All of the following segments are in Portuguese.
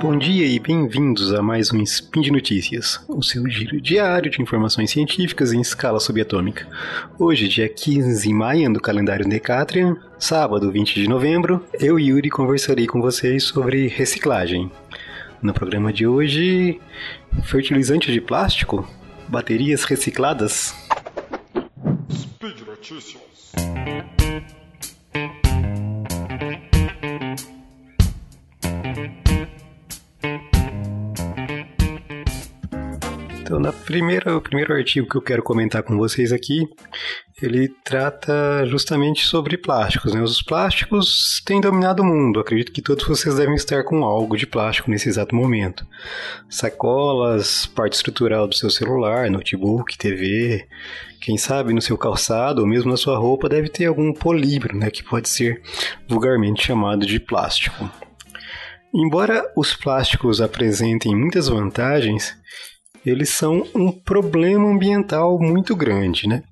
Bom dia e bem-vindos a mais um Spin de Notícias, o seu giro diário de informações científicas em escala subatômica. Hoje, dia 15 de maio do calendário Decatrian, sábado 20 de novembro, eu e Yuri conversarei com vocês sobre reciclagem. No programa de hoje, fertilizante de plástico, baterias recicladas. Speed Notícias. Então, na primeira, o primeiro artigo que eu quero comentar com vocês aqui, ele trata justamente sobre plásticos. Né? Os plásticos têm dominado o mundo. Acredito que todos vocês devem estar com algo de plástico nesse exato momento. Sacolas, parte estrutural do seu celular, notebook, TV. Quem sabe no seu calçado ou mesmo na sua roupa deve ter algum polímero, né, que pode ser vulgarmente chamado de plástico. Embora os plásticos apresentem muitas vantagens, eles são um problema ambiental muito grande, né?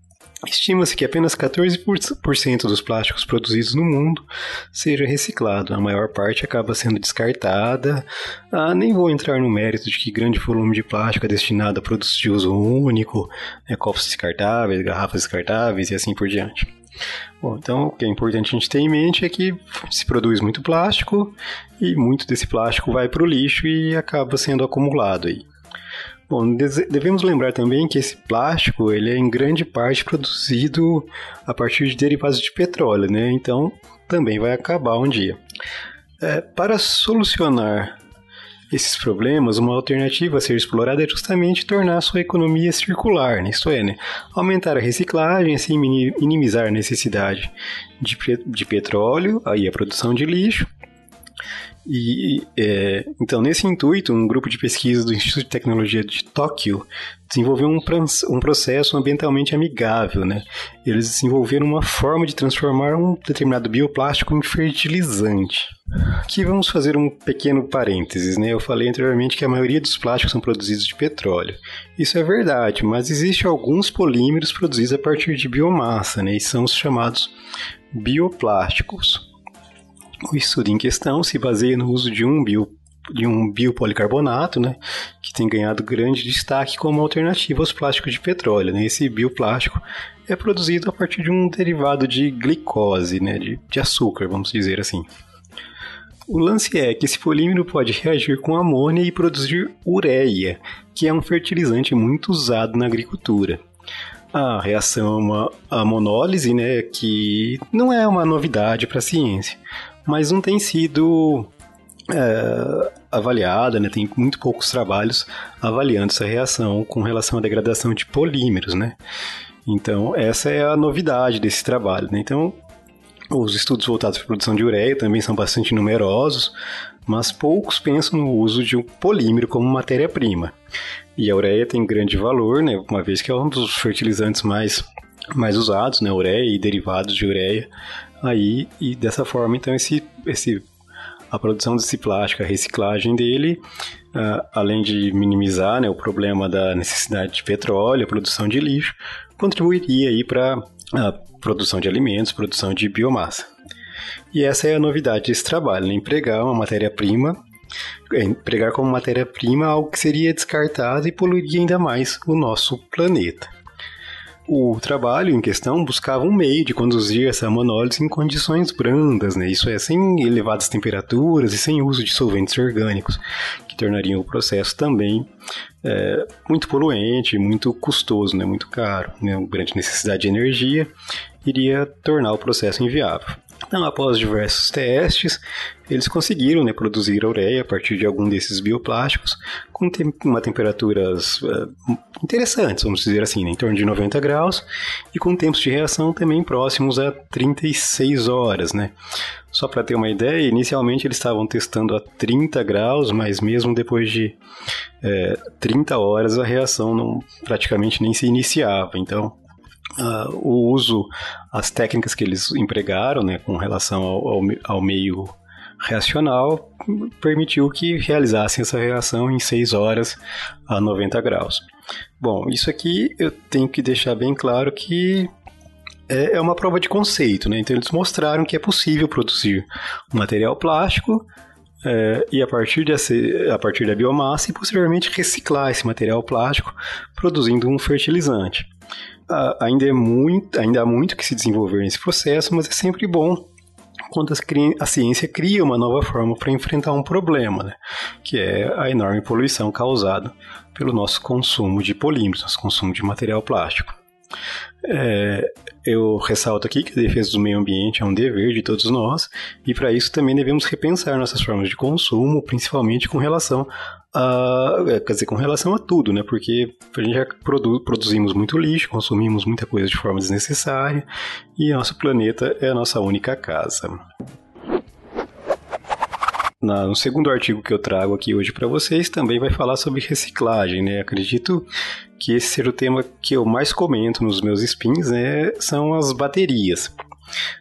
Estima-se que apenas 14% dos plásticos produzidos no mundo seja reciclado. A maior parte acaba sendo descartada. Ah, nem vou entrar no mérito de que grande volume de plástico é destinado a produtos de uso único, né, copos descartáveis, garrafas descartáveis e assim por diante. Bom, então o que é importante a gente ter em mente é que se produz muito plástico e muito desse plástico vai para o lixo e acaba sendo acumulado aí. Bom, devemos lembrar também que esse plástico ele é em grande parte produzido a partir de derivados de petróleo, né? Então também vai acabar um dia. É, para solucionar esses problemas, uma alternativa a ser explorada é justamente tornar a sua economia circular, né? isto é, né? aumentar a reciclagem, assim minimizar a necessidade de, de petróleo, aí a produção de lixo, e é, então, nesse intuito, um grupo de pesquisa do Instituto de Tecnologia de Tóquio desenvolveu um, um processo ambientalmente amigável. Né? Eles desenvolveram uma forma de transformar um determinado bioplástico em fertilizante. Aqui vamos fazer um pequeno parênteses, né? Eu falei anteriormente que a maioria dos plásticos são produzidos de petróleo. Isso é verdade, mas existem alguns polímeros produzidos a partir de biomassa, né? E são os chamados bioplásticos. O estudo em questão se baseia no uso de um bio de um biopolicarbonato, né, que tem ganhado grande destaque como alternativa aos plásticos de petróleo. Né? Esse bioplástico é produzido a partir de um derivado de glicose, né, de, de açúcar, vamos dizer assim. O lance é que esse polímero pode reagir com amônia e produzir ureia, que é um fertilizante muito usado na agricultura. A reação é uma monólise, né, que não é uma novidade para a ciência, mas não tem sido é, avaliada, né? tem muito poucos trabalhos avaliando essa reação com relação à degradação de polímeros, né? Então, essa é a novidade desse trabalho, né? Então, os estudos voltados para a produção de ureia também são bastante numerosos, mas poucos pensam no uso de um polímero como matéria-prima. E a ureia tem grande valor, né? Uma vez que é um dos fertilizantes mais mais usados, né, ureia e derivados de ureia, aí e dessa forma então esse, esse a produção desse plástico, a reciclagem dele, uh, além de minimizar né, o problema da necessidade de petróleo, a produção de lixo, contribuiria aí para a produção de alimentos, produção de biomassa. E essa é a novidade desse trabalho, né? empregar uma matéria-prima, é, empregar como matéria-prima algo que seria descartado e poluiria ainda mais o nosso planeta. O trabalho em questão buscava um meio de conduzir essa monólise em condições brandas, né? isso é, sem elevadas temperaturas e sem uso de solventes orgânicos, que tornariam o processo também é, muito poluente, muito custoso, né? muito caro. Né? Uma grande necessidade de energia iria tornar o processo inviável. Então, após diversos testes, eles conseguiram né, produzir a ureia a partir de algum desses bioplásticos com uma temperaturas uh, interessantes, vamos dizer assim, né, em torno de 90 graus e com tempos de reação também próximos a 36 horas. Né? Só para ter uma ideia, inicialmente eles estavam testando a 30 graus, mas mesmo depois de é, 30 horas a reação não, praticamente nem se iniciava. Então, Uh, o uso, as técnicas que eles empregaram né, com relação ao, ao, ao, meio reacional permitiu que realizassem essa reação em 6 horas a 90 graus. Bom, isso aqui eu tenho que deixar bem claro que é, é uma prova de conceito, né? Então eles mostraram que é possível produzir um material plástico é, e a partir, desse, a partir da biomassa e posteriormente reciclar esse material plástico produzindo um fertilizante. Ainda, é muito, ainda há muito que se desenvolver nesse processo, mas é sempre bom quando a, ciência cria uma nova forma para enfrentar um problema, né? que é a enorme poluição causada pelo nosso consumo de polímeros, nosso consumo de material plástico. É, eu ressalto aqui que a defesa do meio ambiente é um dever de todos nós, e para isso também devemos repensar nossas formas de consumo, principalmente com relação a, é, quer dizer, com relação a tudo, né? Porque a gente já produ produzimos muito lixo, consumimos muita coisa de forma desnecessária, e nosso planeta é a nossa única casa. Na, no segundo artigo que eu trago aqui hoje para vocês também vai falar sobre reciclagem, né? Acredito que esse ser o tema que eu mais comento nos meus spins, né? São as baterias.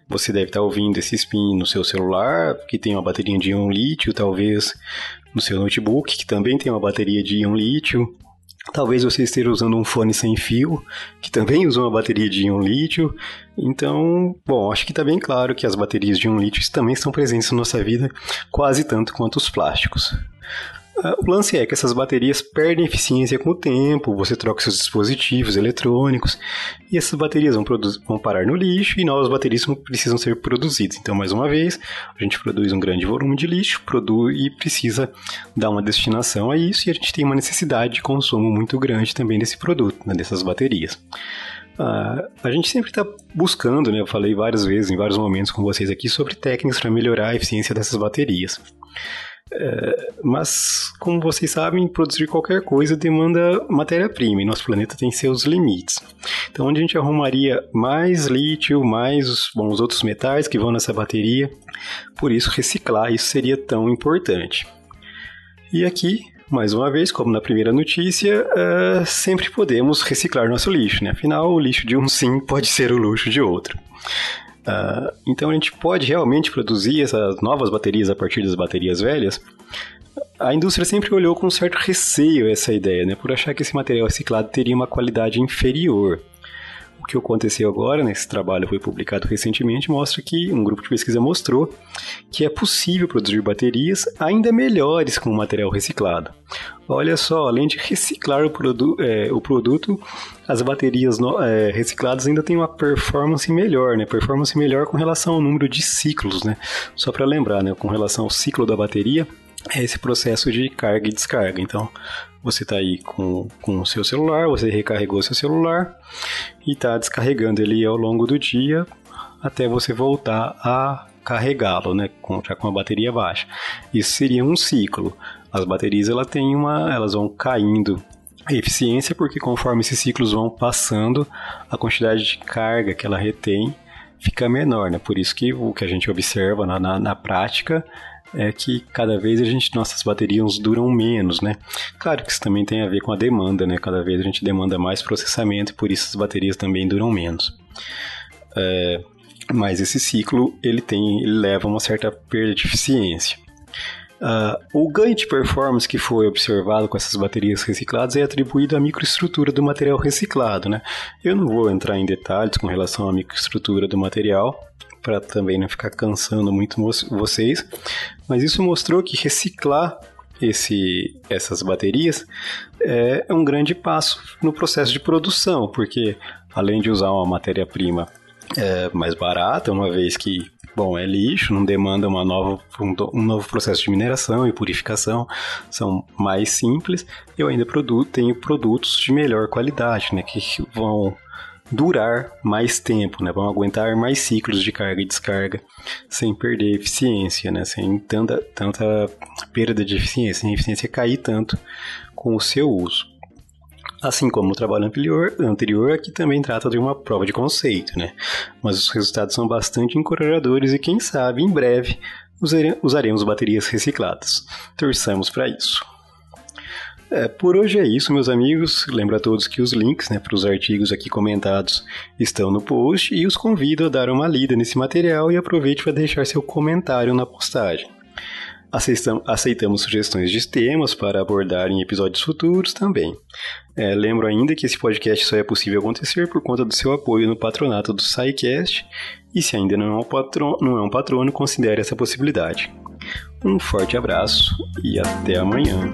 Você deve estar ouvindo esse spin no seu celular, que tem uma bateria de íon lítio, talvez no seu notebook, que também tem uma bateria de íon lítio, Talvez você esteja usando um fone sem fio, que também usa uma bateria de íon lítio. Então, bom, acho que está bem claro que as baterias de íon lítio também estão presentes na nossa vida quase tanto quanto os plásticos. Ah, o lance é que essas baterias perdem eficiência com o tempo, você troca seus dispositivos eletrônicos e essas baterias vão, vão parar no lixo e novas baterias precisam ser produzidas. Então, mais uma vez, a gente produz um grande volume de lixo produz, e precisa dar uma destinação a isso e a gente tem uma necessidade de consumo muito grande também desse produto, né, dessas baterias. Uh, a gente sempre está buscando, né, eu falei várias vezes, em vários momentos com vocês aqui, sobre técnicas para melhorar a eficiência dessas baterias. É, mas, como vocês sabem, produzir qualquer coisa demanda matéria-prima e nosso planeta tem seus limites. Então, onde a gente arrumaria mais lítio, mais os, bom, os outros metais que vão nessa bateria, por isso reciclar isso seria tão importante. E aqui, mais uma vez, como na primeira notícia, uh, sempre podemos reciclar nosso lixo, né? Afinal, o lixo de um sim pode ser o luxo de outro. Uh, então a gente pode realmente produzir essas novas baterias a partir das baterias velhas. A indústria sempre olhou com um certo receio essa ideia, né, por achar que esse material reciclado teria uma qualidade inferior que aconteceu agora, né, esse trabalho foi publicado recentemente, mostra que um grupo de pesquisa mostrou que é possível produzir baterias ainda melhores com material reciclado. Olha só, além de reciclar o, produ é, o produto, as baterias no, é, recicladas ainda têm uma performance melhor, né? Performance melhor com relação ao número de ciclos, né? Só para lembrar, né? Com relação ao ciclo da bateria, é esse processo de carga e descarga. Então, você está aí com, com o seu celular, você recarregou seu celular e está descarregando ele ao longo do dia até você voltar a carregá-lo, né, com, já com a bateria baixa. Isso seria um ciclo. As baterias ela tem uma, elas vão caindo eficiência porque conforme esses ciclos vão passando, a quantidade de carga que ela retém fica menor, né? Por isso que o que a gente observa na, na, na prática é que cada vez a gente nossas baterias duram menos, né? Claro que isso também tem a ver com a demanda, né? Cada vez a gente demanda mais processamento por isso as baterias também duram menos. É, mas esse ciclo ele tem, ele leva a uma certa perda de eficiência. Uh, o ganho de performance que foi observado com essas baterias recicladas é atribuído à microestrutura do material reciclado. Né? Eu não vou entrar em detalhes com relação à microestrutura do material, para também não ficar cansando muito vocês, mas isso mostrou que reciclar esse, essas baterias é, é um grande passo no processo de produção, porque além de usar uma matéria-prima é, mais barata, uma vez que bom, é lixo, não demanda uma nova, um, um, novo processo de mineração e purificação, são mais simples. Eu ainda produto, tenho produtos de melhor qualidade, né, que vão durar mais tempo, né? Vão aguentar mais ciclos de carga e descarga sem perder eficiência, né? Sem tanta, tanta perda de eficiência, sem a eficiência cair tanto com o seu uso. Assim como no trabalho anterior, anterior, aqui também trata de uma prova de conceito, né? Mas os resultados são bastante encorajadores e quem sabe em breve usaremos baterias recicladas. Torçamos para isso. É, por hoje é isso, meus amigos. Lembro a todos que os links né, para os artigos aqui comentados estão no post e os convido a dar uma lida nesse material e aproveite para deixar seu comentário na postagem. Aceitamos sugestões de temas para abordar em episódios futuros também. É, lembro ainda que esse podcast só é possível acontecer por conta do seu apoio no patronato do SciCast e se ainda não é um, patrono, não é um patrono, considere essa possibilidade. Um forte abraço e até amanhã.